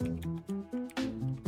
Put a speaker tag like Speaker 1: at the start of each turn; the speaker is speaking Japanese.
Speaker 1: うん。